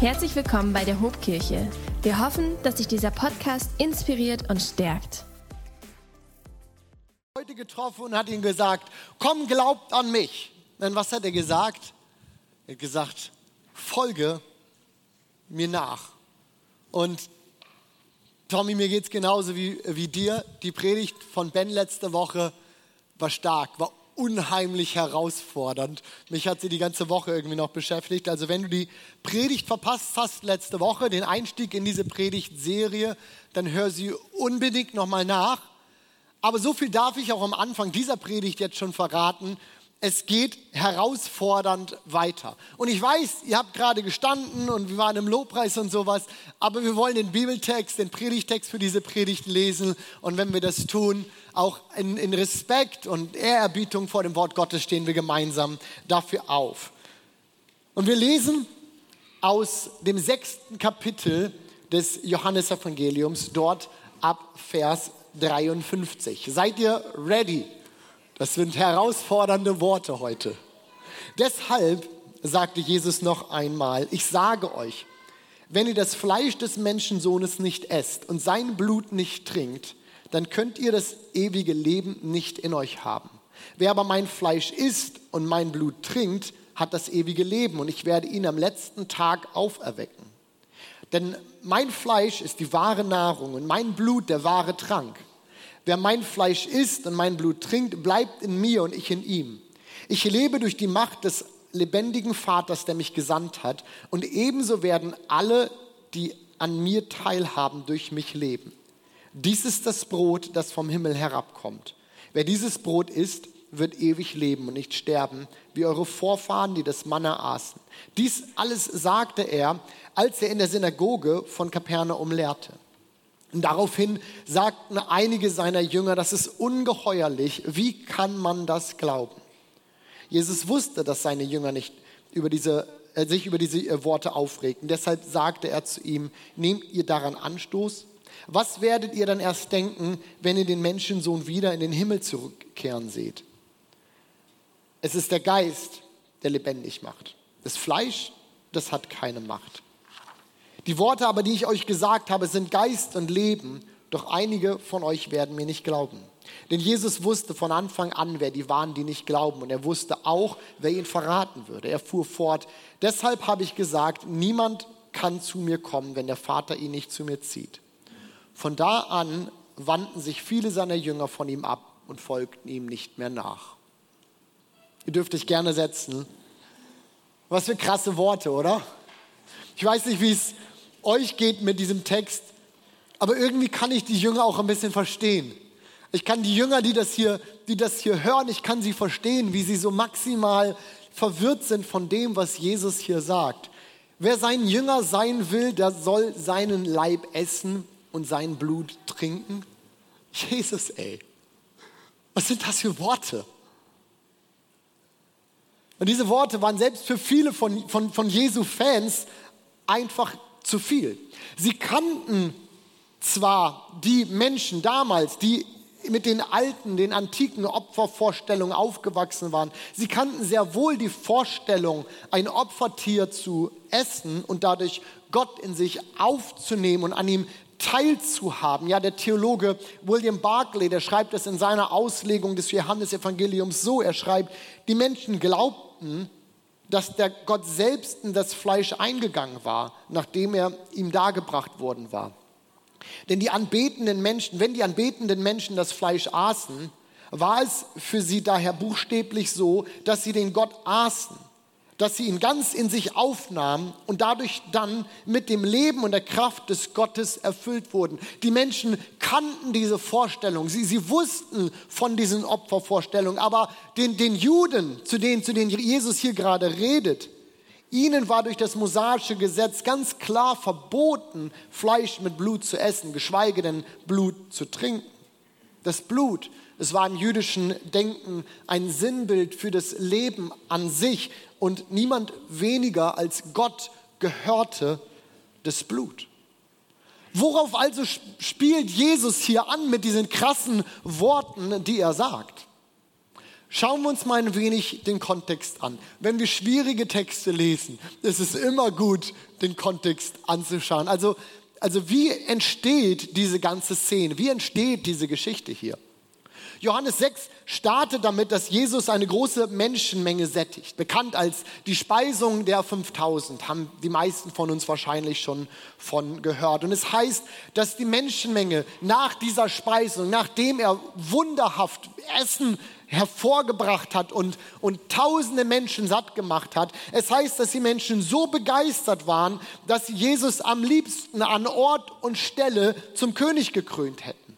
Herzlich willkommen bei der Hobkirche. Wir hoffen, dass sich dieser Podcast inspiriert und stärkt. Heute getroffen und hat ihm gesagt, komm, glaubt an mich. Denn was hat er gesagt? Er hat gesagt, folge mir nach. Und Tommy, mir geht es genauso wie, wie dir. Die Predigt von Ben letzte Woche war stark, war unheimlich herausfordernd. Mich hat sie die ganze Woche irgendwie noch beschäftigt. Also wenn du die Predigt verpasst hast letzte Woche, den Einstieg in diese Predigtserie, dann hör sie unbedingt nochmal nach. Aber so viel darf ich auch am Anfang dieser Predigt jetzt schon verraten es geht herausfordernd weiter. Und ich weiß, ihr habt gerade gestanden und wir waren im Lobpreis und sowas, aber wir wollen den Bibeltext, den Predigtext für diese Predigt lesen und wenn wir das tun, auch in, in Respekt und Ehrerbietung vor dem Wort Gottes stehen wir gemeinsam dafür auf. Und wir lesen aus dem sechsten Kapitel des Johannesevangeliums, dort ab Vers 53. Seid ihr ready? Das sind herausfordernde Worte heute. Deshalb sagte Jesus noch einmal, ich sage euch, wenn ihr das Fleisch des Menschensohnes nicht esst und sein Blut nicht trinkt, dann könnt ihr das ewige Leben nicht in euch haben. Wer aber mein Fleisch isst und mein Blut trinkt, hat das ewige Leben und ich werde ihn am letzten Tag auferwecken. Denn mein Fleisch ist die wahre Nahrung und mein Blut der wahre Trank. Wer mein Fleisch isst und mein Blut trinkt, bleibt in mir und ich in ihm. Ich lebe durch die Macht des lebendigen Vaters, der mich gesandt hat, und ebenso werden alle, die an mir teilhaben, durch mich leben. Dies ist das Brot, das vom Himmel herabkommt. Wer dieses Brot isst, wird ewig leben und nicht sterben, wie eure Vorfahren, die das Manna aßen. Dies alles sagte er, als er in der Synagoge von Kapernaum lehrte. Und daraufhin sagten einige seiner Jünger, das ist ungeheuerlich, wie kann man das glauben? Jesus wusste, dass seine Jünger nicht über diese, äh, sich über diese äh, Worte aufregten. Deshalb sagte er zu ihm, nehmt ihr daran Anstoß? Was werdet ihr dann erst denken, wenn ihr den Menschensohn wieder in den Himmel zurückkehren seht? Es ist der Geist, der lebendig macht. Das Fleisch, das hat keine Macht. Die Worte aber, die ich euch gesagt habe, sind Geist und Leben, doch einige von euch werden mir nicht glauben. Denn Jesus wusste von Anfang an, wer die waren, die nicht glauben. Und er wusste auch, wer ihn verraten würde. Er fuhr fort, deshalb habe ich gesagt, niemand kann zu mir kommen, wenn der Vater ihn nicht zu mir zieht. Von da an wandten sich viele seiner Jünger von ihm ab und folgten ihm nicht mehr nach. Ihr dürft euch gerne setzen. Was für krasse Worte, oder? Ich weiß nicht, wie es euch geht mit diesem Text, aber irgendwie kann ich die Jünger auch ein bisschen verstehen. Ich kann die Jünger, die das hier, die das hier hören, ich kann sie verstehen, wie sie so maximal verwirrt sind von dem, was Jesus hier sagt. Wer sein Jünger sein will, der soll seinen Leib essen und sein Blut trinken. Jesus, ey. Was sind das für Worte? Und diese Worte waren selbst für viele von, von, von Jesu Fans einfach zu viel. Sie kannten zwar die Menschen damals, die mit den alten, den antiken Opfervorstellungen aufgewachsen waren. Sie kannten sehr wohl die Vorstellung, ein Opfertier zu essen und dadurch Gott in sich aufzunehmen und an ihm teilzuhaben. Ja, der Theologe William Barclay, der schreibt es in seiner Auslegung des Johannesevangeliums so. Er schreibt, die Menschen glaubten, dass der Gott selbst in das Fleisch eingegangen war, nachdem er ihm dargebracht worden war. Denn die anbetenden Menschen, wenn die anbetenden Menschen das Fleisch aßen, war es für sie daher buchstäblich so, dass sie den Gott aßen dass sie ihn ganz in sich aufnahmen und dadurch dann mit dem Leben und der Kraft des Gottes erfüllt wurden. Die Menschen kannten diese Vorstellung, sie, sie wussten von diesen Opfervorstellungen, aber den, den Juden, zu denen, zu denen Jesus hier gerade redet, ihnen war durch das mosaische Gesetz ganz klar verboten, Fleisch mit Blut zu essen, geschweige denn Blut zu trinken. Das Blut es war im jüdischen Denken ein Sinnbild für das Leben an sich und niemand weniger als Gott gehörte das Blut. Worauf also spielt Jesus hier an mit diesen krassen Worten, die er sagt? Schauen wir uns mal ein wenig den Kontext an. Wenn wir schwierige Texte lesen, ist es immer gut, den Kontext anzuschauen. Also, also wie entsteht diese ganze Szene? Wie entsteht diese Geschichte hier? Johannes 6 startet damit, dass Jesus eine große Menschenmenge sättigt. Bekannt als die Speisung der 5000, haben die meisten von uns wahrscheinlich schon von gehört. Und es heißt, dass die Menschenmenge nach dieser Speisung, nachdem er wunderhaft Essen hervorgebracht hat und, und tausende Menschen satt gemacht hat. Es heißt, dass die Menschen so begeistert waren, dass sie Jesus am liebsten an Ort und Stelle zum König gekrönt hätten.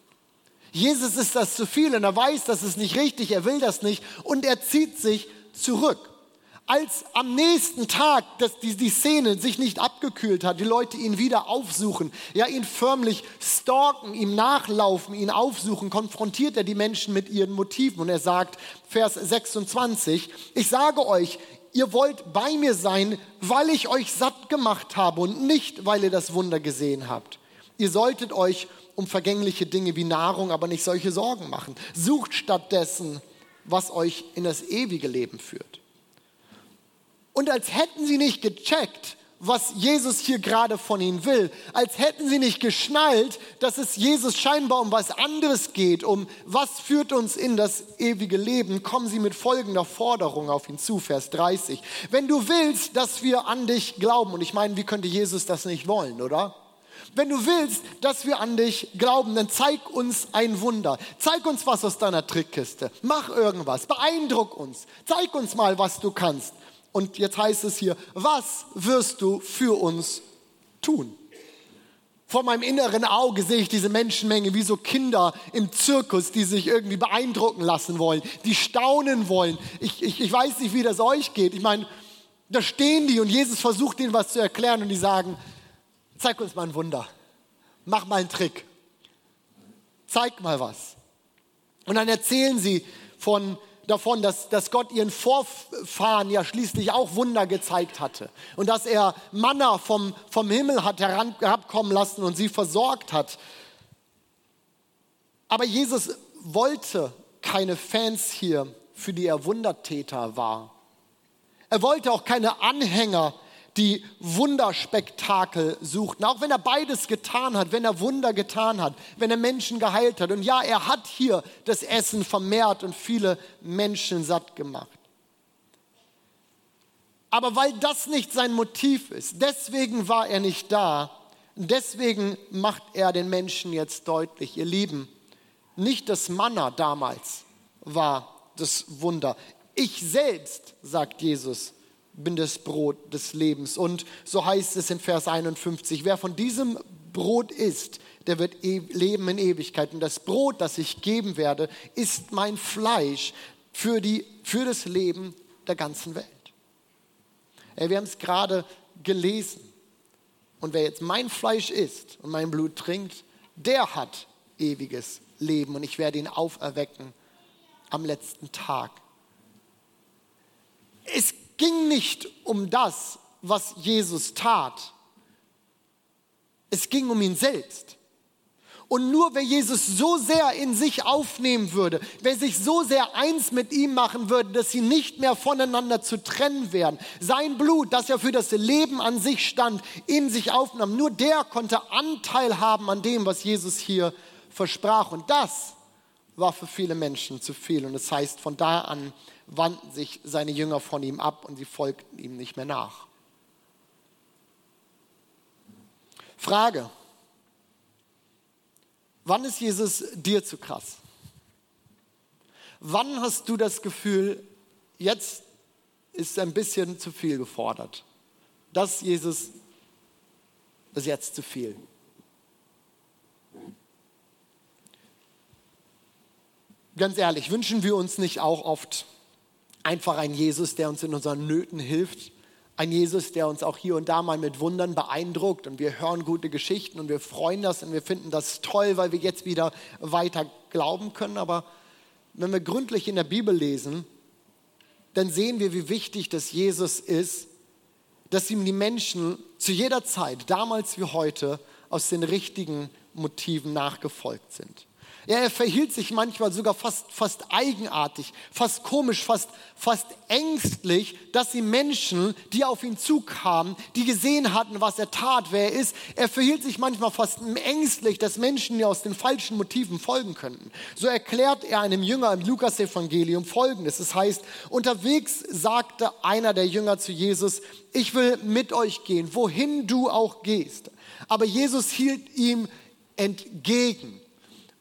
Jesus ist das zu viel und er weiß, das ist nicht richtig, er will das nicht und er zieht sich zurück. Als am nächsten Tag dass die, die Szene sich nicht abgekühlt hat, die Leute ihn wieder aufsuchen, ja ihn förmlich stalken, ihm nachlaufen, ihn aufsuchen, konfrontiert er die Menschen mit ihren Motiven und er sagt, Vers 26, ich sage euch, ihr wollt bei mir sein, weil ich euch satt gemacht habe und nicht, weil ihr das Wunder gesehen habt. Ihr solltet euch um vergängliche Dinge wie Nahrung, aber nicht solche Sorgen machen. Sucht stattdessen, was euch in das ewige Leben führt. Und als hätten sie nicht gecheckt, was Jesus hier gerade von ihnen will, als hätten sie nicht geschnallt, dass es Jesus scheinbar um was anderes geht, um was führt uns in das ewige Leben, kommen sie mit folgender Forderung auf ihn zu, Vers 30. Wenn du willst, dass wir an dich glauben, und ich meine, wie könnte Jesus das nicht wollen, oder? wenn du willst, dass wir an dich glauben, dann zeig uns ein Wunder. Zeig uns was aus deiner Trickkiste. Mach irgendwas. Beeindruck uns. Zeig uns mal, was du kannst. Und jetzt heißt es hier, was wirst du für uns tun? Vor meinem inneren Auge sehe ich diese Menschenmenge wie so Kinder im Zirkus, die sich irgendwie beeindrucken lassen wollen, die staunen wollen. Ich, ich, ich weiß nicht, wie das euch geht. Ich meine, da stehen die und Jesus versucht ihnen was zu erklären und die sagen, Zeig uns mal ein Wunder. Mach mal einen Trick. Zeig mal was. Und dann erzählen sie von, davon, dass, dass Gott ihren Vorfahren ja schließlich auch Wunder gezeigt hatte. Und dass er Manna vom, vom Himmel hat herabkommen lassen und sie versorgt hat. Aber Jesus wollte keine Fans hier, für die er Wundertäter war. Er wollte auch keine Anhänger, die Wunderspektakel suchten. Auch wenn er beides getan hat, wenn er Wunder getan hat, wenn er Menschen geheilt hat. Und ja, er hat hier das Essen vermehrt und viele Menschen satt gemacht. Aber weil das nicht sein Motiv ist, deswegen war er nicht da, deswegen macht er den Menschen jetzt deutlich, ihr Lieben, nicht das Manna damals war das Wunder. Ich selbst, sagt Jesus, bin das Brot des Lebens. Und so heißt es in Vers 51, wer von diesem Brot isst, der wird e leben in Ewigkeit. Und das Brot, das ich geben werde, ist mein Fleisch für, die, für das Leben der ganzen Welt. Ey, wir haben es gerade gelesen. Und wer jetzt mein Fleisch isst und mein Blut trinkt, der hat ewiges Leben. Und ich werde ihn auferwecken am letzten Tag. Es ging nicht um das, was Jesus tat. Es ging um ihn selbst. Und nur wer Jesus so sehr in sich aufnehmen würde, wer sich so sehr eins mit ihm machen würde, dass sie nicht mehr voneinander zu trennen wären, sein Blut, das ja für das Leben an sich stand, in sich aufnahm, nur der konnte Anteil haben an dem, was Jesus hier versprach. Und das war für viele Menschen zu viel. Und es das heißt, von da an wandten sich seine Jünger von ihm ab und sie folgten ihm nicht mehr nach. Frage. Wann ist Jesus dir zu krass? Wann hast du das Gefühl, jetzt ist ein bisschen zu viel gefordert? Das Jesus ist jetzt zu viel. Ganz ehrlich, wünschen wir uns nicht auch oft einfach ein Jesus, der uns in unseren Nöten hilft. Ein Jesus, der uns auch hier und da mal mit Wundern beeindruckt und wir hören gute Geschichten und wir freuen das und wir finden das toll, weil wir jetzt wieder weiter glauben können. Aber wenn wir gründlich in der Bibel lesen, dann sehen wir, wie wichtig das Jesus ist, dass ihm die Menschen zu jeder Zeit, damals wie heute, aus den richtigen Motiven nachgefolgt sind. Ja, er verhielt sich manchmal sogar fast, fast eigenartig, fast komisch, fast, fast ängstlich, dass die Menschen, die auf ihn zukamen, die gesehen hatten, was er tat, wer er ist, er verhielt sich manchmal fast ängstlich, dass Menschen ihr aus den falschen Motiven folgen könnten. So erklärt er einem Jünger im Lukas-Evangelium folgendes. Es heißt, unterwegs sagte einer der Jünger zu Jesus, ich will mit euch gehen, wohin du auch gehst. Aber Jesus hielt ihm entgegen.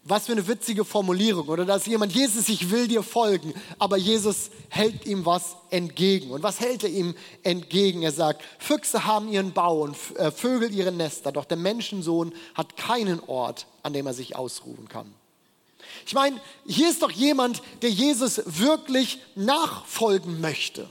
Was für eine witzige Formulierung. Oder dass jemand, Jesus, ich will dir folgen, aber Jesus hält ihm was entgegen. Und was hält er ihm entgegen? Er sagt, Füchse haben ihren Bau und äh, Vögel ihre Nester, doch der Menschensohn hat keinen Ort, an dem er sich ausruhen kann. Ich meine, hier ist doch jemand, der Jesus wirklich nachfolgen möchte.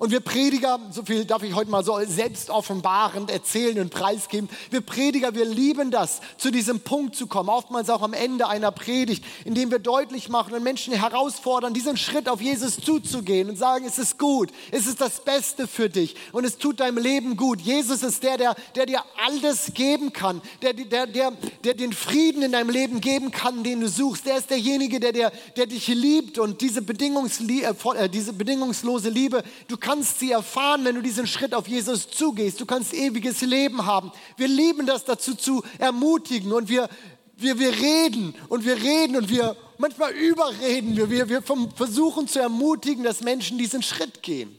Und wir Prediger, so viel darf ich heute mal so selbst offenbarend erzählen und preisgeben, wir Prediger, wir lieben das, zu diesem Punkt zu kommen, oftmals auch am Ende einer Predigt, indem wir deutlich machen und Menschen herausfordern, diesen Schritt auf Jesus zuzugehen und sagen, es ist gut, es ist das Beste für dich und es tut deinem Leben gut. Jesus ist der, der, der dir alles geben kann, der, der, der, der den Frieden in deinem Leben geben kann, den du suchst. Der ist derjenige, der, der, der dich liebt und diese, äh, diese bedingungslose Liebe, du kannst kannst sie erfahren, wenn du diesen Schritt auf Jesus zugehst. Du kannst ewiges Leben haben. Wir lieben das dazu zu ermutigen und wir, wir, wir reden und wir reden und wir manchmal überreden wir. Wir, wir versuchen zu ermutigen, dass Menschen diesen Schritt gehen.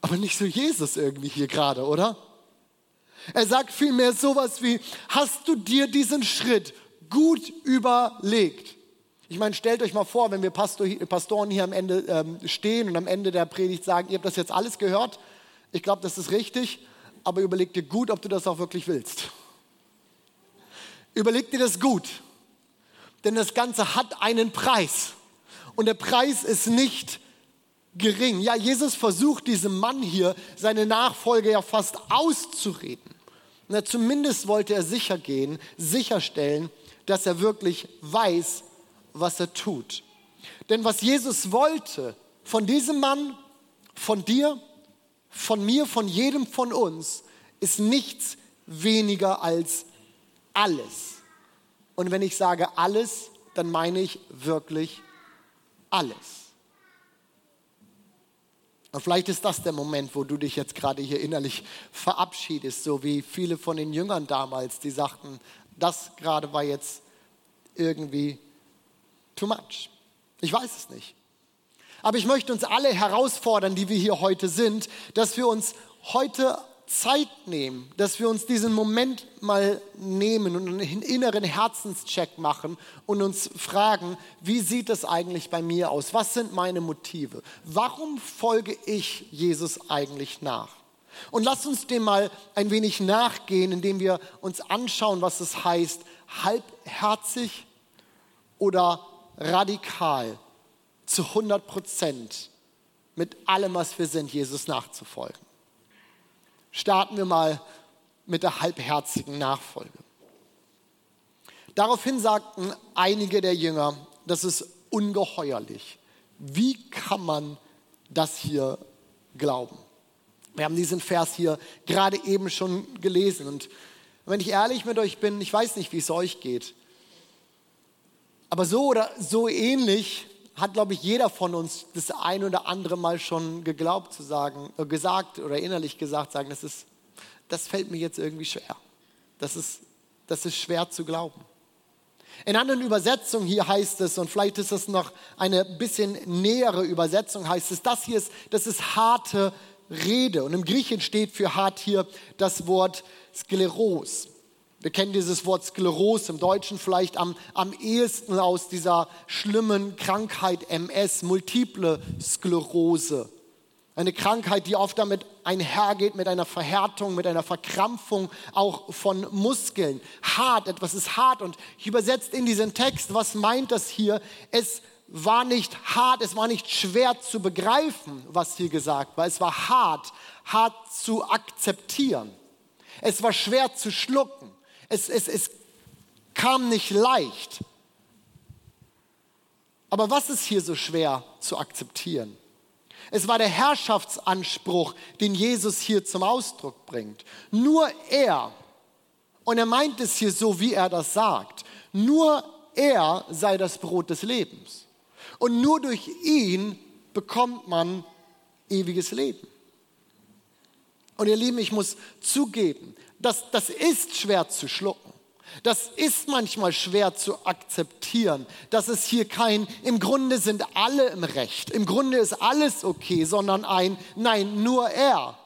Aber nicht so Jesus irgendwie hier gerade, oder? Er sagt vielmehr sowas wie, hast du dir diesen Schritt gut überlegt? Ich meine, stellt euch mal vor, wenn wir Pastoren hier am Ende ähm, stehen und am Ende der Predigt sagen, ihr habt das jetzt alles gehört. Ich glaube, das ist richtig, aber überleg dir gut, ob du das auch wirklich willst. Überleg dir das gut, denn das Ganze hat einen Preis und der Preis ist nicht gering. Ja, Jesus versucht diesem Mann hier seine Nachfolge ja fast auszureden. Na, zumindest wollte er sicher gehen, sicherstellen, dass er wirklich weiß, was er tut. Denn was Jesus wollte von diesem Mann, von dir, von mir, von jedem von uns, ist nichts weniger als alles. Und wenn ich sage alles, dann meine ich wirklich alles. Und vielleicht ist das der Moment, wo du dich jetzt gerade hier innerlich verabschiedest, so wie viele von den Jüngern damals, die sagten, das gerade war jetzt irgendwie too much. Ich weiß es nicht. Aber ich möchte uns alle herausfordern, die wir hier heute sind, dass wir uns heute Zeit nehmen, dass wir uns diesen Moment mal nehmen und einen inneren Herzenscheck machen und uns fragen, wie sieht es eigentlich bei mir aus? Was sind meine Motive? Warum folge ich Jesus eigentlich nach? Und lasst uns dem mal ein wenig nachgehen, indem wir uns anschauen, was es heißt, halbherzig oder radikal zu 100 Prozent mit allem, was wir sind, Jesus nachzufolgen. Starten wir mal mit der halbherzigen Nachfolge. Daraufhin sagten einige der Jünger, das ist ungeheuerlich. Wie kann man das hier glauben? Wir haben diesen Vers hier gerade eben schon gelesen. Und wenn ich ehrlich mit euch bin, ich weiß nicht, wie es euch geht. Aber so oder so ähnlich hat, glaube ich, jeder von uns das ein oder andere Mal schon geglaubt zu sagen, äh, gesagt oder innerlich gesagt, sagen, das, ist, das fällt mir jetzt irgendwie schwer. Das ist, das ist schwer zu glauben. In anderen Übersetzungen hier heißt es, und vielleicht ist es noch eine bisschen nähere Übersetzung, heißt es, das hier ist, das ist harte Rede. Und im Griechen steht für hart hier das Wort Skleros. Wir kennen dieses Wort Sklerose im Deutschen vielleicht am, am ehesten aus dieser schlimmen Krankheit MS, multiple Sklerose. Eine Krankheit, die oft damit einhergeht mit einer Verhärtung, mit einer Verkrampfung auch von Muskeln. Hart, etwas ist hart. Und ich übersetze in diesen Text, was meint das hier? Es war nicht hart, es war nicht schwer zu begreifen, was hier gesagt war. Es war hart, hart zu akzeptieren. Es war schwer zu schlucken es, es, es kam nicht leicht. Aber was ist hier so schwer zu akzeptieren? Es war der Herrschaftsanspruch, den Jesus hier zum Ausdruck bringt. Nur er Und er meint es hier so, wie er das sagt. Nur er sei das Brot des Lebens. Und nur durch ihn bekommt man ewiges Leben. Und ihr Lieben, ich muss zugeben, das, das ist schwer zu schlucken. Das ist manchmal schwer zu akzeptieren, dass es hier kein, im Grunde sind alle im Recht, im Grunde ist alles okay, sondern ein, nein, nur er.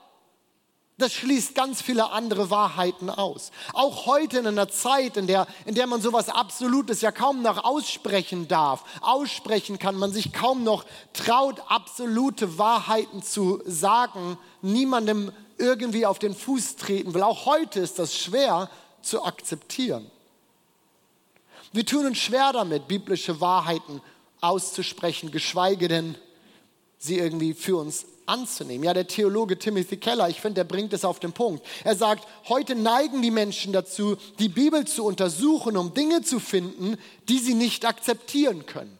Das schließt ganz viele andere Wahrheiten aus. Auch heute in einer Zeit, in der, in der man sowas Absolutes ja kaum noch aussprechen darf, aussprechen kann, man sich kaum noch traut, absolute Wahrheiten zu sagen, niemandem irgendwie auf den Fuß treten will. Auch heute ist das schwer zu akzeptieren. Wir tun uns schwer damit, biblische Wahrheiten auszusprechen, geschweige denn sie irgendwie für uns anzunehmen. Ja, der Theologe Timothy Keller, ich finde, der bringt es auf den Punkt. Er sagt, heute neigen die Menschen dazu, die Bibel zu untersuchen, um Dinge zu finden, die sie nicht akzeptieren können.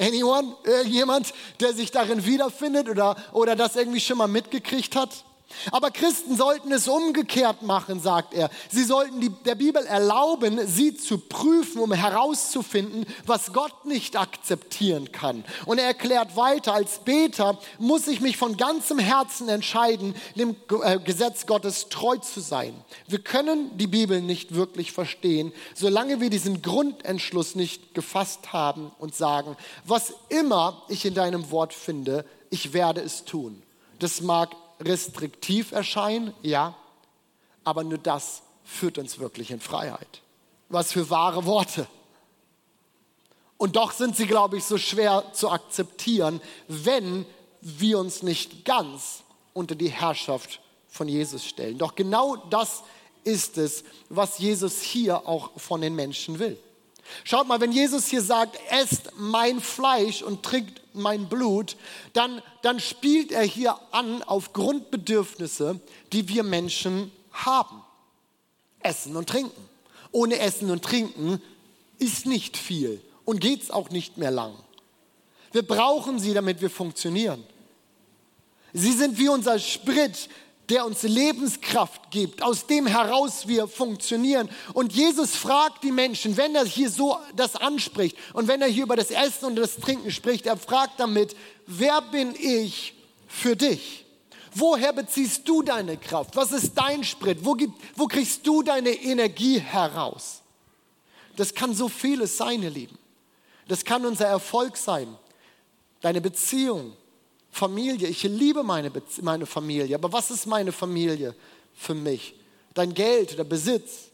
Anyone? Irgendjemand, der sich darin wiederfindet oder, oder das irgendwie schon mal mitgekriegt hat? Aber Christen sollten es umgekehrt machen, sagt er. Sie sollten die, der Bibel erlauben, sie zu prüfen, um herauszufinden, was Gott nicht akzeptieren kann. Und er erklärt weiter, als Beter muss ich mich von ganzem Herzen entscheiden, dem äh, Gesetz Gottes treu zu sein. Wir können die Bibel nicht wirklich verstehen, solange wir diesen Grundentschluss nicht gefasst haben und sagen, was immer ich in deinem Wort finde, ich werde es tun. Das mag restriktiv erscheinen, ja, aber nur das führt uns wirklich in Freiheit. Was für wahre Worte. Und doch sind sie, glaube ich, so schwer zu akzeptieren, wenn wir uns nicht ganz unter die Herrschaft von Jesus stellen. Doch genau das ist es, was Jesus hier auch von den Menschen will. Schaut mal, wenn Jesus hier sagt, esst mein Fleisch und trinkt mein Blut, dann, dann spielt er hier an auf Grundbedürfnisse, die wir Menschen haben. Essen und trinken. Ohne Essen und Trinken ist nicht viel und geht es auch nicht mehr lang. Wir brauchen sie, damit wir funktionieren. Sie sind wie unser Sprit, der uns Lebenskraft gibt, aus dem heraus wir funktionieren. Und Jesus fragt die Menschen, wenn er hier so das anspricht und wenn er hier über das Essen und das Trinken spricht, er fragt damit, wer bin ich für dich? Woher beziehst du deine Kraft? Was ist dein Sprit? Wo, gibt, wo kriegst du deine Energie heraus? Das kann so vieles sein, ihr Lieben. Das kann unser Erfolg sein, deine Beziehung, Familie. Ich liebe meine, meine Familie. Aber was ist meine Familie für mich? Dein Geld, der Besitz,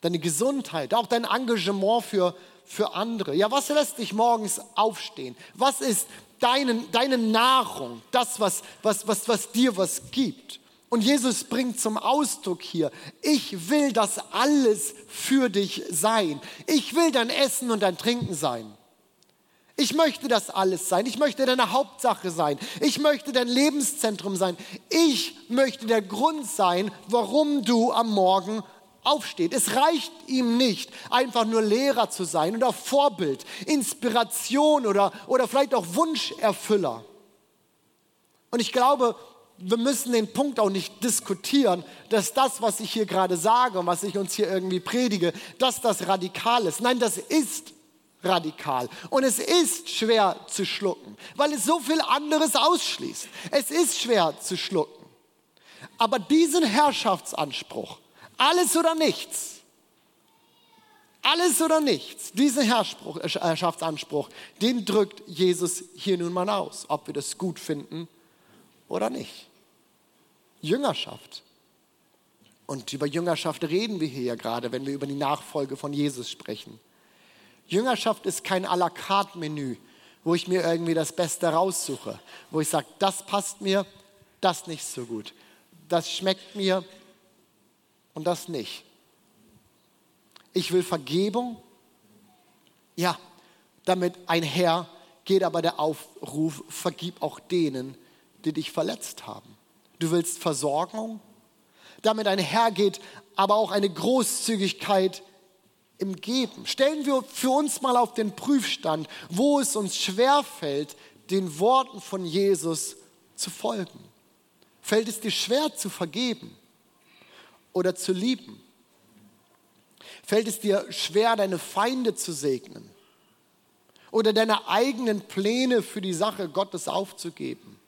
deine Gesundheit, auch dein Engagement für, für andere. Ja, was lässt dich morgens aufstehen? Was ist deine, deine Nahrung? Das, was, was, was, was dir was gibt. Und Jesus bringt zum Ausdruck hier, ich will das alles für dich sein. Ich will dein Essen und dein Trinken sein. Ich möchte das alles sein. Ich möchte deine Hauptsache sein. Ich möchte dein Lebenszentrum sein. Ich möchte der Grund sein, warum du am Morgen aufstehst. Es reicht ihm nicht, einfach nur Lehrer zu sein oder Vorbild, Inspiration oder, oder vielleicht auch Wunscherfüller. Und ich glaube, wir müssen den Punkt auch nicht diskutieren, dass das, was ich hier gerade sage und was ich uns hier irgendwie predige, dass das radikal ist. Nein, das ist radikal. Und es ist schwer zu schlucken, weil es so viel anderes ausschließt. Es ist schwer zu schlucken. Aber diesen Herrschaftsanspruch, alles oder nichts, alles oder nichts, diesen Herrschaftsanspruch, den drückt Jesus hier nun mal aus, ob wir das gut finden oder nicht. Jüngerschaft. Und über Jüngerschaft reden wir hier ja gerade, wenn wir über die Nachfolge von Jesus sprechen. Jüngerschaft ist kein à la carte Menü, wo ich mir irgendwie das Beste raussuche, wo ich sage, das passt mir, das nicht so gut, das schmeckt mir und das nicht. Ich will Vergebung, ja, damit einher geht aber der Aufruf, vergib auch denen, die dich verletzt haben. Du willst Versorgung, damit einhergeht aber auch eine Großzügigkeit im Geben. Stellen wir für uns mal auf den Prüfstand, wo es uns schwerfällt, den Worten von Jesus zu folgen. Fällt es dir schwer zu vergeben oder zu lieben Fällt es dir schwer, deine Feinde zu segnen? Oder deine eigenen Pläne für die Sache Gottes aufzugeben?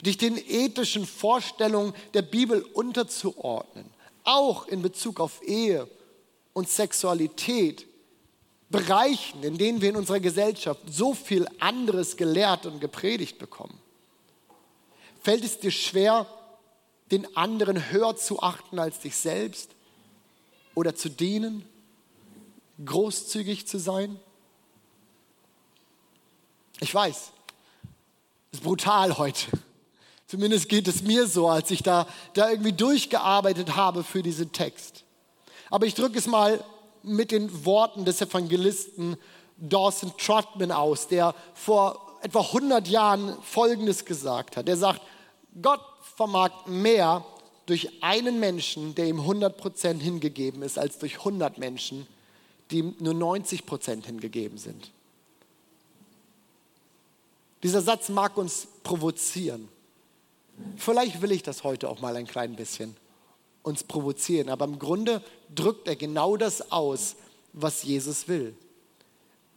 Dich den ethischen Vorstellungen der Bibel unterzuordnen? Auch in Bezug auf Ehe und Sexualität? Bereichen, in denen wir in unserer Gesellschaft so viel anderes gelehrt und gepredigt bekommen? Fällt es dir schwer, den anderen höher zu achten als dich selbst oder zu dienen, großzügig zu sein? Ich weiß, es ist brutal heute. Zumindest geht es mir so, als ich da, da irgendwie durchgearbeitet habe für diesen Text. Aber ich drücke es mal mit den Worten des Evangelisten Dawson Trotman aus, der vor etwa 100 Jahren Folgendes gesagt hat. Er sagt, Gott vermag mehr durch einen Menschen, der ihm 100% hingegeben ist, als durch 100 Menschen, die ihm nur 90% hingegeben sind. Dieser Satz mag uns provozieren. Vielleicht will ich das heute auch mal ein klein bisschen uns provozieren, aber im Grunde drückt er genau das aus, was Jesus will.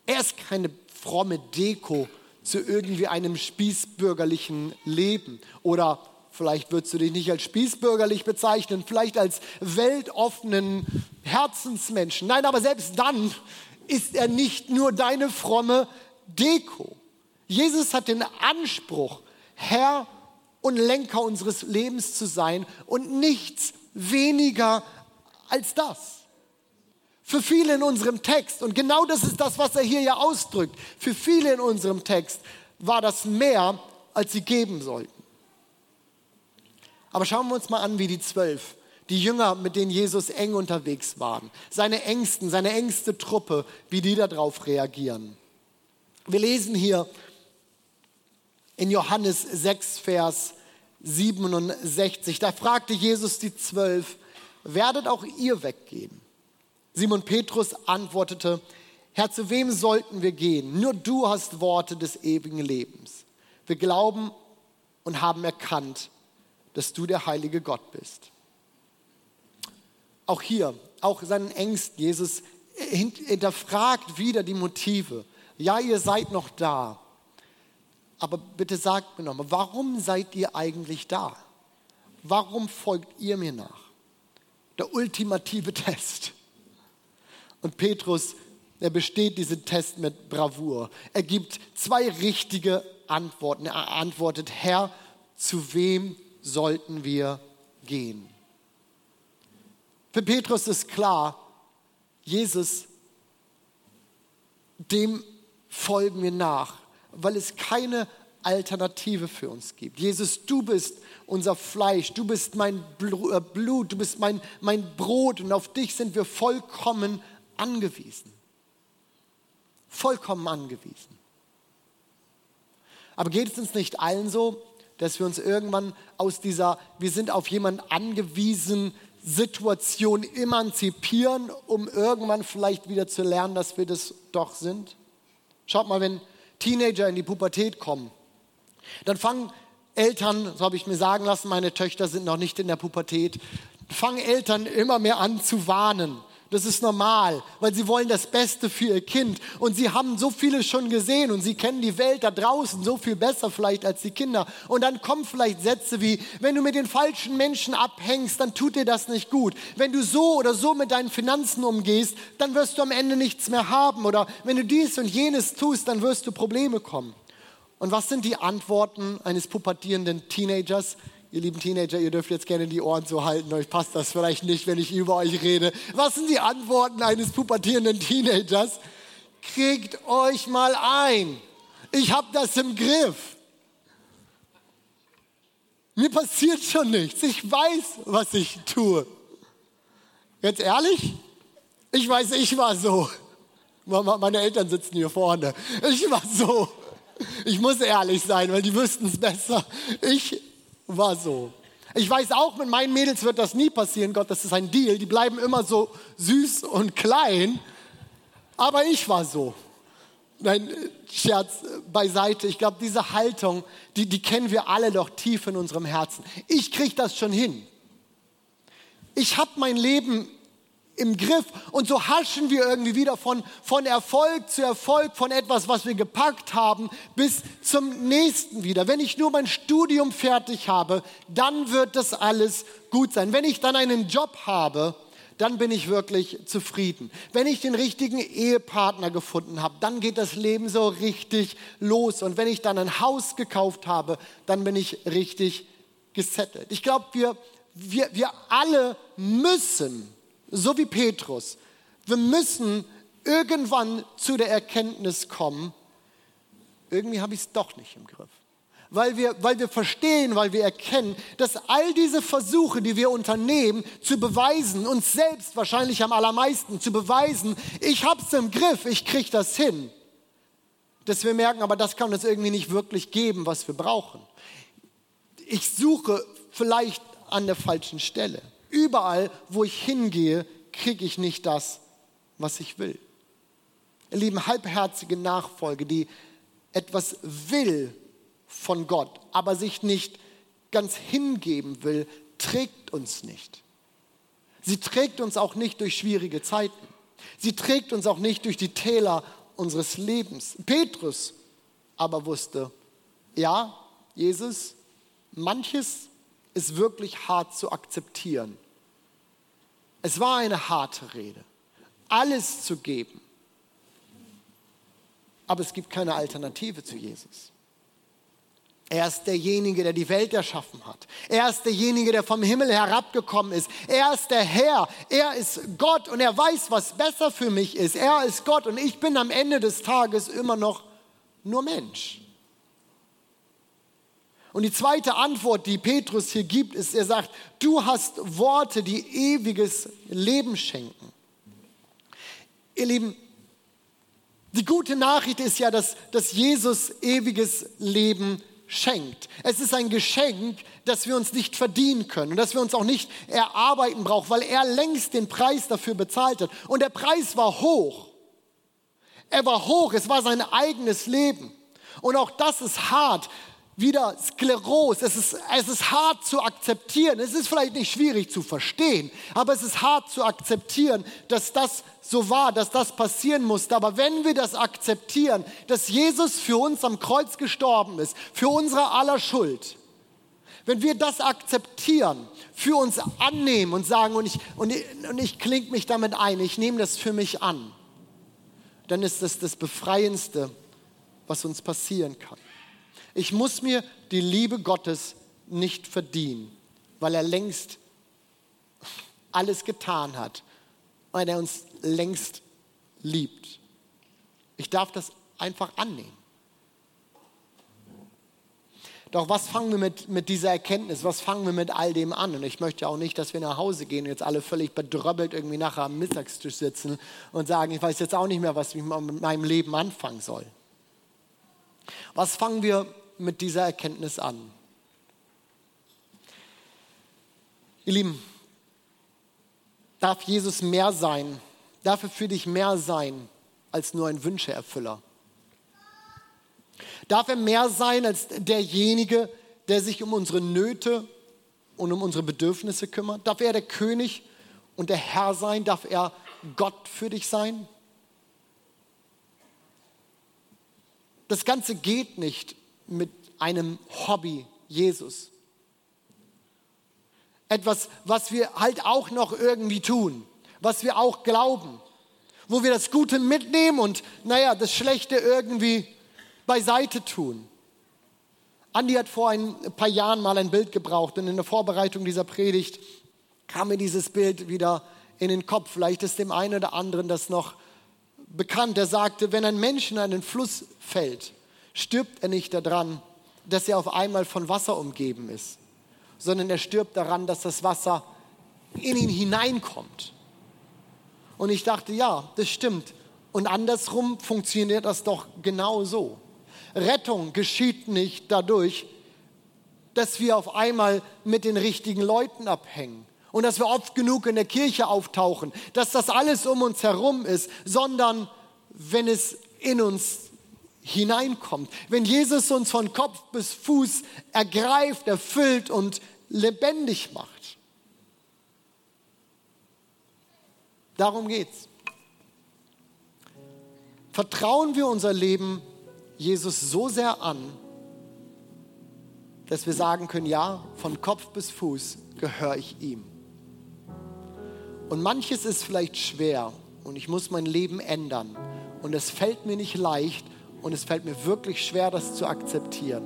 Er ist keine fromme Deko zu irgendwie einem spießbürgerlichen Leben oder vielleicht würdest du dich nicht als spießbürgerlich bezeichnen, vielleicht als weltoffenen Herzensmenschen. Nein, aber selbst dann ist er nicht nur deine fromme Deko. Jesus hat den Anspruch, Herr und Lenker unseres Lebens zu sein und nichts weniger als das. Für viele in unserem Text, und genau das ist das, was er hier ja ausdrückt, für viele in unserem Text war das mehr, als sie geben sollten. Aber schauen wir uns mal an, wie die zwölf, die Jünger, mit denen Jesus eng unterwegs waren, seine Ängsten, seine engste Truppe, wie die darauf reagieren. Wir lesen hier in Johannes 6, Vers 67, da fragte Jesus die zwölf, werdet auch ihr weggehen? Simon Petrus antwortete, Herr, zu wem sollten wir gehen? Nur du hast Worte des ewigen Lebens. Wir glauben und haben erkannt, dass du der heilige Gott bist. Auch hier, auch seinen Ängsten, Jesus hinterfragt wieder die Motive. Ja, ihr seid noch da. Aber bitte sagt mir nochmal, warum seid ihr eigentlich da? Warum folgt ihr mir nach? Der ultimative Test. Und Petrus, er besteht diesen Test mit Bravour. Er gibt zwei richtige Antworten. Er antwortet, Herr, zu wem sollten wir gehen? Für Petrus ist klar, Jesus, dem folgen wir nach, weil es keine Alternative für uns gibt. Jesus, du bist unser Fleisch, du bist mein äh, Blut, du bist mein, mein Brot und auf dich sind wir vollkommen angewiesen. Vollkommen angewiesen. Aber geht es uns nicht allen so, dass wir uns irgendwann aus dieser, wir sind auf jemanden angewiesen, Situation emanzipieren, um irgendwann vielleicht wieder zu lernen, dass wir das doch sind? Schaut mal, wenn Teenager in die Pubertät kommen, dann fangen Eltern, so habe ich mir sagen lassen, meine Töchter sind noch nicht in der Pubertät, fangen Eltern immer mehr an zu warnen das ist normal, weil sie wollen das Beste für ihr Kind. Und sie haben so viele schon gesehen und sie kennen die Welt da draußen so viel besser vielleicht als die Kinder. Und dann kommen vielleicht Sätze wie, wenn du mit den falschen Menschen abhängst, dann tut dir das nicht gut. Wenn du so oder so mit deinen Finanzen umgehst, dann wirst du am Ende nichts mehr haben. Oder wenn du dies und jenes tust, dann wirst du Probleme kommen. Und was sind die Antworten eines pubertierenden Teenagers? Ihr lieben Teenager, ihr dürft jetzt gerne die Ohren so halten, euch passt das vielleicht nicht, wenn ich über euch rede. Was sind die Antworten eines pubertierenden Teenagers? Kriegt euch mal ein. Ich habe das im Griff. Mir passiert schon nichts. Ich weiß, was ich tue. Ganz ehrlich? Ich weiß, ich war so. Meine Eltern sitzen hier vorne. Ich war so. Ich muss ehrlich sein, weil die wüssten es besser. Ich war so. Ich weiß auch, mit meinen Mädels wird das nie passieren. Gott, das ist ein Deal. Die bleiben immer so süß und klein. Aber ich war so. Nein, Scherz beiseite. Ich glaube, diese Haltung, die, die kennen wir alle doch tief in unserem Herzen. Ich kriege das schon hin. Ich habe mein Leben im Griff. Und so haschen wir irgendwie wieder von, von Erfolg zu Erfolg, von etwas, was wir gepackt haben, bis zum nächsten wieder. Wenn ich nur mein Studium fertig habe, dann wird das alles gut sein. Wenn ich dann einen Job habe, dann bin ich wirklich zufrieden. Wenn ich den richtigen Ehepartner gefunden habe, dann geht das Leben so richtig los. Und wenn ich dann ein Haus gekauft habe, dann bin ich richtig gesettelt. Ich glaube, wir, wir, wir alle müssen so wie Petrus, wir müssen irgendwann zu der Erkenntnis kommen, irgendwie habe ich es doch nicht im Griff. Weil wir, weil wir verstehen, weil wir erkennen, dass all diese Versuche, die wir unternehmen, zu beweisen, uns selbst wahrscheinlich am allermeisten zu beweisen, ich habe es im Griff, ich kriege das hin, dass wir merken, aber das kann uns irgendwie nicht wirklich geben, was wir brauchen. Ich suche vielleicht an der falschen Stelle. Überall, wo ich hingehe, kriege ich nicht das, was ich will. Ihr lieben, halbherzige Nachfolge, die etwas will von Gott, aber sich nicht ganz hingeben will, trägt uns nicht. Sie trägt uns auch nicht durch schwierige Zeiten. Sie trägt uns auch nicht durch die Täler unseres Lebens. Petrus aber wusste, ja, Jesus, manches ist wirklich hart zu akzeptieren. Es war eine harte Rede, alles zu geben. Aber es gibt keine Alternative zu Jesus. Er ist derjenige, der die Welt erschaffen hat. Er ist derjenige, der vom Himmel herabgekommen ist. Er ist der Herr. Er ist Gott und er weiß, was besser für mich ist. Er ist Gott und ich bin am Ende des Tages immer noch nur Mensch. Und die zweite Antwort, die Petrus hier gibt, ist, er sagt, du hast Worte, die ewiges Leben schenken. Ihr Lieben, die gute Nachricht ist ja, dass, dass Jesus ewiges Leben schenkt. Es ist ein Geschenk, das wir uns nicht verdienen können und das wir uns auch nicht erarbeiten brauchen, weil er längst den Preis dafür bezahlt hat. Und der Preis war hoch. Er war hoch, es war sein eigenes Leben. Und auch das ist hart, wieder Sklerose. Es ist, es ist hart zu akzeptieren. Es ist vielleicht nicht schwierig zu verstehen, aber es ist hart zu akzeptieren, dass das so war, dass das passieren musste. Aber wenn wir das akzeptieren, dass Jesus für uns am Kreuz gestorben ist, für unsere aller Schuld, wenn wir das akzeptieren, für uns annehmen und sagen, und ich, und ich, und ich klinge mich damit ein, ich nehme das für mich an, dann ist das das Befreiendste, was uns passieren kann. Ich muss mir die Liebe Gottes nicht verdienen, weil er längst alles getan hat, weil er uns längst liebt. Ich darf das einfach annehmen. Doch was fangen wir mit, mit dieser Erkenntnis, was fangen wir mit all dem an? Und ich möchte auch nicht, dass wir nach Hause gehen und jetzt alle völlig bedröppelt irgendwie nachher am Mittagstisch sitzen und sagen, ich weiß jetzt auch nicht mehr, was ich mit meinem Leben anfangen soll. Was fangen wir mit dieser Erkenntnis an. Ihr Lieben, darf Jesus mehr sein, darf er für dich mehr sein als nur ein Wünscheerfüller? Darf er mehr sein als derjenige, der sich um unsere Nöte und um unsere Bedürfnisse kümmert? Darf er der König und der Herr sein? Darf er Gott für dich sein? Das Ganze geht nicht mit einem Hobby, Jesus. Etwas, was wir halt auch noch irgendwie tun, was wir auch glauben, wo wir das Gute mitnehmen und, naja, das Schlechte irgendwie beiseite tun. Andi hat vor ein paar Jahren mal ein Bild gebraucht und in der Vorbereitung dieser Predigt kam mir dieses Bild wieder in den Kopf. Vielleicht ist dem einen oder anderen das noch bekannt. Er sagte, wenn ein Mensch in einen Fluss fällt, stirbt er nicht daran, dass er auf einmal von Wasser umgeben ist, sondern er stirbt daran, dass das Wasser in ihn hineinkommt. Und ich dachte, ja, das stimmt. Und andersrum funktioniert das doch genau so. Rettung geschieht nicht dadurch, dass wir auf einmal mit den richtigen Leuten abhängen und dass wir oft genug in der Kirche auftauchen, dass das alles um uns herum ist, sondern wenn es in uns hineinkommt. Wenn Jesus uns von Kopf bis Fuß ergreift, erfüllt und lebendig macht. Darum geht's. Vertrauen wir unser Leben Jesus so sehr an, dass wir sagen können, ja, von Kopf bis Fuß gehöre ich ihm. Und manches ist vielleicht schwer und ich muss mein Leben ändern. Und es fällt mir nicht leicht und es fällt mir wirklich schwer, das zu akzeptieren.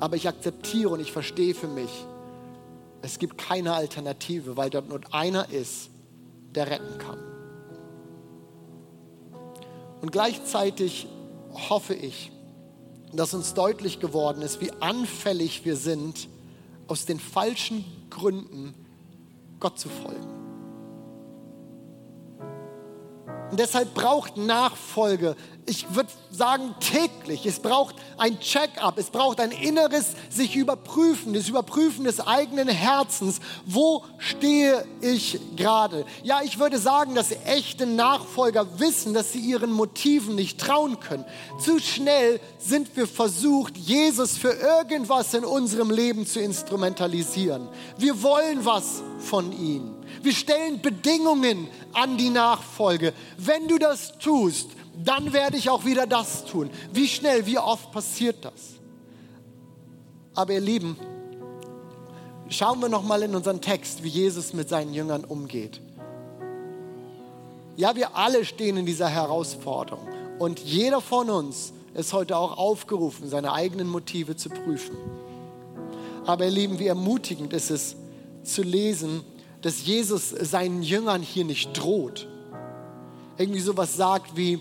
Aber ich akzeptiere und ich verstehe für mich, es gibt keine Alternative, weil dort nur einer ist, der retten kann. Und gleichzeitig hoffe ich, dass uns deutlich geworden ist, wie anfällig wir sind, aus den falschen Gründen Gott zu folgen. Und deshalb braucht Nachfolge, ich würde sagen täglich, es braucht ein Check-up, es braucht ein inneres sich überprüfen, das Überprüfen des eigenen Herzens. Wo stehe ich gerade? Ja, ich würde sagen, dass echte Nachfolger wissen, dass sie ihren Motiven nicht trauen können. Zu schnell sind wir versucht, Jesus für irgendwas in unserem Leben zu instrumentalisieren. Wir wollen was von ihm. Wir stellen Bedingungen an die Nachfolge. Wenn du das tust, dann werde ich auch wieder das tun. Wie schnell, wie oft passiert das? Aber ihr Lieben, schauen wir noch mal in unseren Text, wie Jesus mit seinen Jüngern umgeht. Ja, wir alle stehen in dieser Herausforderung und jeder von uns ist heute auch aufgerufen, seine eigenen Motive zu prüfen. Aber ihr Lieben, wie ermutigend ist es zu lesen, dass Jesus seinen Jüngern hier nicht droht. Irgendwie sowas sagt wie,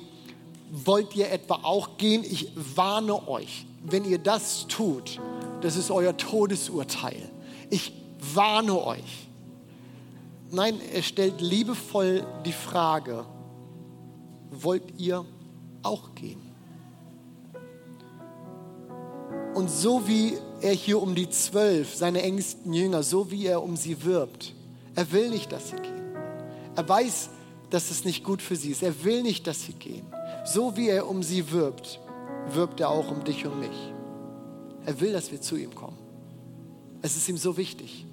wollt ihr etwa auch gehen? Ich warne euch, wenn ihr das tut, das ist euer Todesurteil. Ich warne euch. Nein, er stellt liebevoll die Frage, wollt ihr auch gehen? Und so wie er hier um die zwölf, seine engsten Jünger, so wie er um sie wirbt, er will nicht, dass sie gehen. Er weiß, dass es nicht gut für sie ist. Er will nicht, dass sie gehen. So wie er um sie wirbt, wirbt er auch um dich und mich. Er will, dass wir zu ihm kommen. Es ist ihm so wichtig.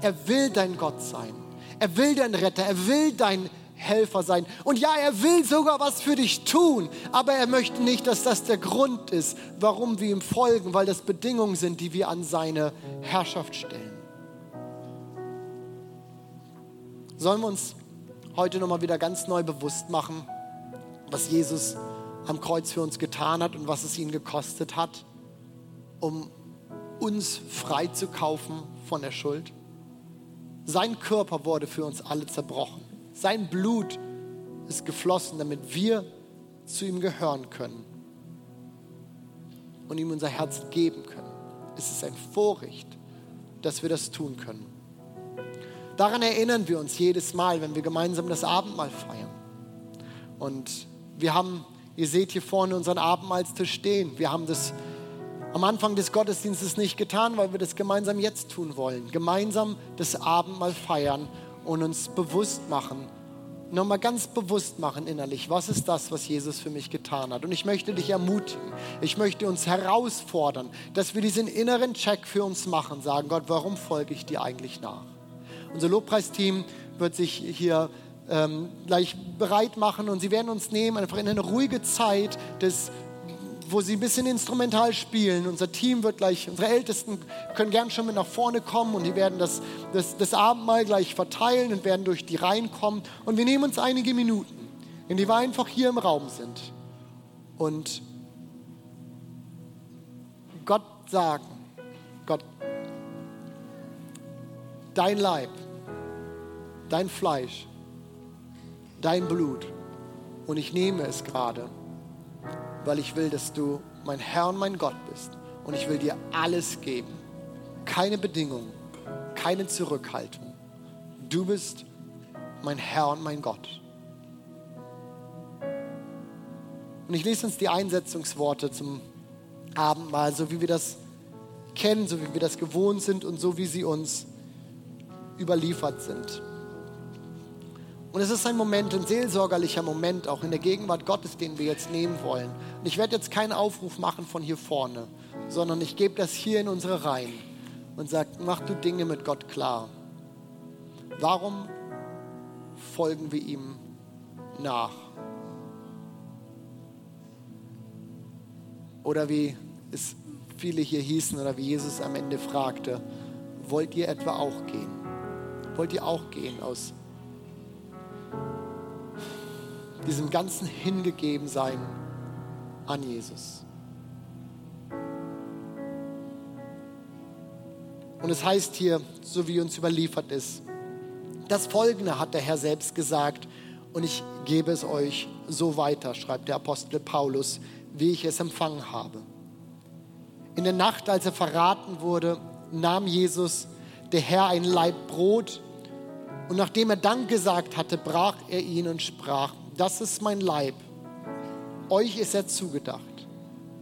Er will dein Gott sein. Er will dein Retter. Er will dein Helfer sein. Und ja, er will sogar was für dich tun. Aber er möchte nicht, dass das der Grund ist, warum wir ihm folgen, weil das Bedingungen sind, die wir an seine Herrschaft stellen. Sollen wir uns heute nochmal wieder ganz neu bewusst machen, was Jesus am Kreuz für uns getan hat und was es ihn gekostet hat, um uns frei zu kaufen von der Schuld? Sein Körper wurde für uns alle zerbrochen. Sein Blut ist geflossen, damit wir zu ihm gehören können und ihm unser Herz geben können. Es ist ein Vorrecht, dass wir das tun können. Daran erinnern wir uns jedes Mal, wenn wir gemeinsam das Abendmahl feiern. Und wir haben, ihr seht hier vorne unseren Abendmahlstisch stehen. Wir haben das am Anfang des Gottesdienstes nicht getan, weil wir das gemeinsam jetzt tun wollen. Gemeinsam das Abendmahl feiern und uns bewusst machen, nochmal ganz bewusst machen innerlich, was ist das, was Jesus für mich getan hat. Und ich möchte dich ermutigen, ich möchte uns herausfordern, dass wir diesen inneren Check für uns machen, sagen, Gott, warum folge ich dir eigentlich nach? Unser Lobpreisteam wird sich hier ähm, gleich bereit machen und sie werden uns nehmen, einfach in eine ruhige Zeit, des, wo sie ein bisschen instrumental spielen. Unser Team wird gleich, unsere Ältesten können gern schon mit nach vorne kommen und die werden das, das, das Abendmahl gleich verteilen und werden durch die Reihen kommen. Und wir nehmen uns einige Minuten, in die wir einfach hier im Raum sind und Gott sagen, Gott, dein Leib dein Fleisch, dein Blut. Und ich nehme es gerade, weil ich will, dass du mein Herr und mein Gott bist. Und ich will dir alles geben. Keine Bedingungen, keine Zurückhaltung. Du bist mein Herr und mein Gott. Und ich lese uns die Einsetzungsworte zum Abendmahl, so wie wir das kennen, so wie wir das gewohnt sind und so wie sie uns überliefert sind. Und es ist ein Moment, ein seelsorgerlicher Moment, auch in der Gegenwart Gottes, den wir jetzt nehmen wollen. Und ich werde jetzt keinen Aufruf machen von hier vorne, sondern ich gebe das hier in unsere Reihen und sage, mach du Dinge mit Gott klar. Warum folgen wir ihm nach. Oder wie es viele hier hießen oder wie Jesus am Ende fragte, wollt ihr etwa auch gehen? Wollt ihr auch gehen aus diesem ganzen Hingegebensein an Jesus? Und es heißt hier, so wie uns überliefert ist, das Folgende hat der Herr selbst gesagt und ich gebe es euch so weiter, schreibt der Apostel Paulus, wie ich es empfangen habe. In der Nacht, als er verraten wurde, nahm Jesus, der Herr, ein Laib Brot und nachdem er Dank gesagt hatte, brach er ihn und sprach, das ist mein Leib, euch ist er zugedacht.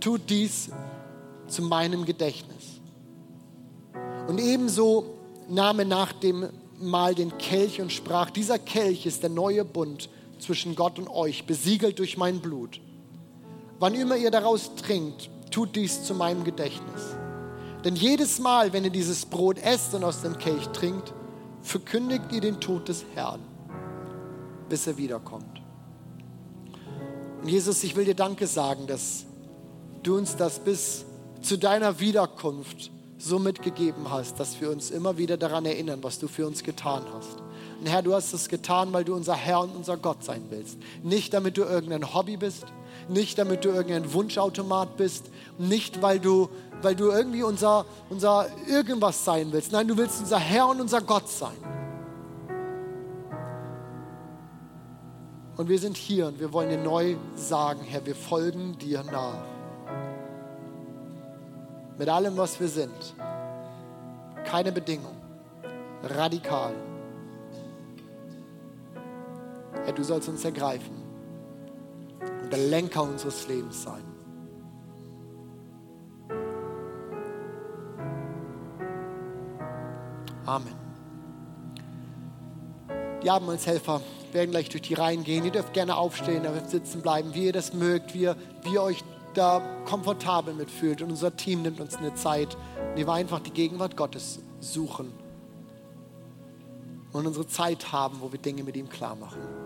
Tut dies zu meinem Gedächtnis. Und ebenso nahm er nach dem Mahl den Kelch und sprach, dieser Kelch ist der neue Bund zwischen Gott und euch, besiegelt durch mein Blut. Wann immer ihr daraus trinkt, tut dies zu meinem Gedächtnis. Denn jedes Mal, wenn ihr dieses Brot esst und aus dem Kelch trinkt, verkündigt ihr den Tod des Herrn, bis er wiederkommt. Und Jesus, ich will dir Danke sagen, dass du uns das bis zu deiner Wiederkunft so mitgegeben hast, dass wir uns immer wieder daran erinnern, was du für uns getan hast. Und Herr, du hast es getan, weil du unser Herr und unser Gott sein willst. Nicht damit du irgendein Hobby bist, nicht damit du irgendein Wunschautomat bist, nicht weil du, weil du irgendwie unser, unser irgendwas sein willst. Nein, du willst unser Herr und unser Gott sein. Und wir sind hier und wir wollen dir neu sagen, Herr, wir folgen dir nach mit allem, was wir sind. Keine Bedingung. Radikal. Herr, du sollst uns ergreifen und der Lenker unseres Lebens sein. Amen. Die Abendmahlshelfer werden gleich durch die Reihen gehen. Ihr dürft gerne aufstehen, dürft sitzen bleiben, wie ihr das mögt, wie ihr, wie ihr euch da komfortabel mitfühlt. Und unser Team nimmt uns eine Zeit, der wir einfach die Gegenwart Gottes suchen und unsere Zeit haben, wo wir Dinge mit ihm klar machen.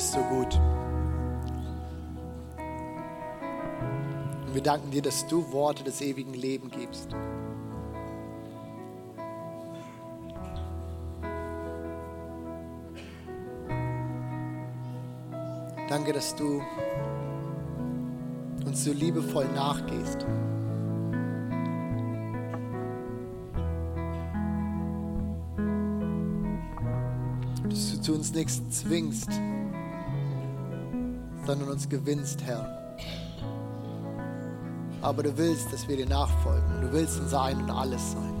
Bist so gut. Und wir danken dir, dass du Worte des ewigen Lebens gibst. Danke, dass du uns so liebevoll nachgehst. Dass du zu uns nichts zwingst, sondern uns gewinnst, Herr. Aber du willst, dass wir dir nachfolgen. Du willst unser Ein und Alles sein.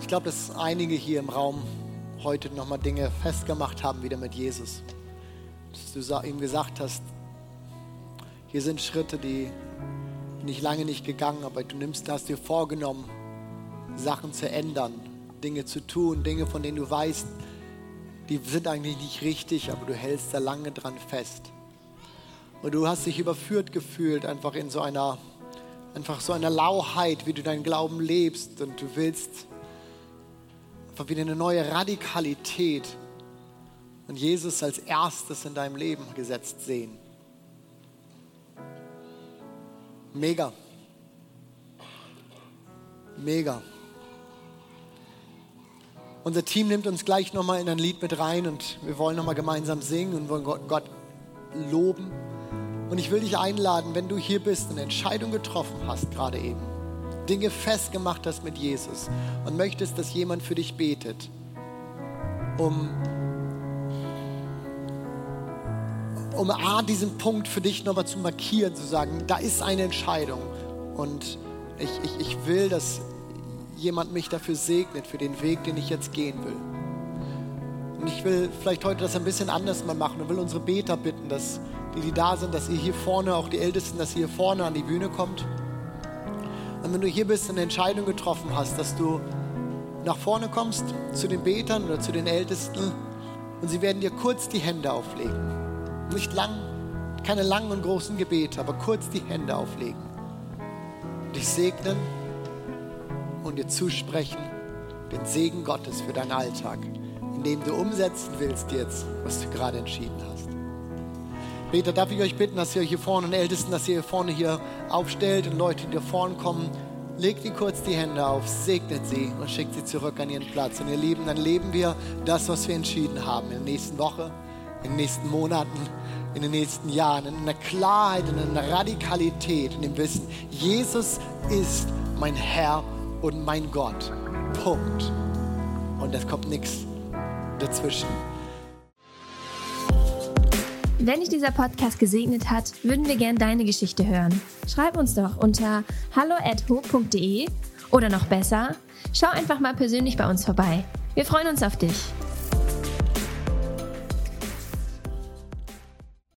Ich glaube, dass einige hier im Raum heute nochmal Dinge festgemacht haben, wieder mit Jesus. Dass du ihm gesagt hast, hier sind Schritte, die bin ich lange nicht gegangen, aber du nimmst, hast dir vorgenommen, Sachen zu ändern, Dinge zu tun, Dinge, von denen du weißt, die sind eigentlich nicht richtig, aber du hältst da lange dran fest. Und du hast dich überführt gefühlt, einfach in so einer, einfach so einer Lauheit, wie du deinen Glauben lebst und du willst einfach wieder eine neue Radikalität und Jesus als erstes in deinem Leben gesetzt sehen. Mega. Mega. Unser Team nimmt uns gleich nochmal in ein Lied mit rein und wir wollen nochmal gemeinsam singen und wollen Gott, loben. Und ich will dich einladen, wenn du hier bist eine Entscheidung getroffen hast, gerade eben, Dinge festgemacht hast mit Jesus und möchtest, dass jemand für dich betet, um, um A, diesen Punkt für dich nochmal zu markieren, zu sagen, da ist eine Entscheidung und ich, ich, ich will, dass jemand mich dafür segnet, für den Weg, den ich jetzt gehen will. Und ich will vielleicht heute das ein bisschen anders mal machen und will unsere Beter bitten, dass die, die da sind, dass ihr hier vorne, auch die Ältesten, dass ihr hier vorne an die Bühne kommt. Und wenn du hier bist und eine Entscheidung getroffen hast, dass du nach vorne kommst zu den Betern oder zu den Ältesten und sie werden dir kurz die Hände auflegen. Nicht lang, keine langen und großen Gebete, aber kurz die Hände auflegen. Dich segnen und dir zusprechen den Segen Gottes für deinen Alltag, indem du umsetzen willst jetzt, was du gerade entschieden hast. Beter, darf ich euch bitten, dass ihr euch hier vorne und Ältesten, dass ihr hier vorne hier aufstellt und Leute, die hier vorne kommen, legt ihnen kurz die Hände auf, segnet sie und schickt sie zurück an ihren Platz. Und ihr Lieben, dann leben wir das, was wir entschieden haben in der nächsten Woche, in den nächsten Monaten, in den nächsten Jahren, in einer Klarheit, in einer Radikalität, in dem Wissen, Jesus ist mein Herr und mein Gott. Punkt. Und es kommt nichts dazwischen. Wenn dich dieser Podcast gesegnet hat, würden wir gerne deine Geschichte hören. Schreib uns doch unter hallo@ho.de oder noch besser, schau einfach mal persönlich bei uns vorbei. Wir freuen uns auf dich.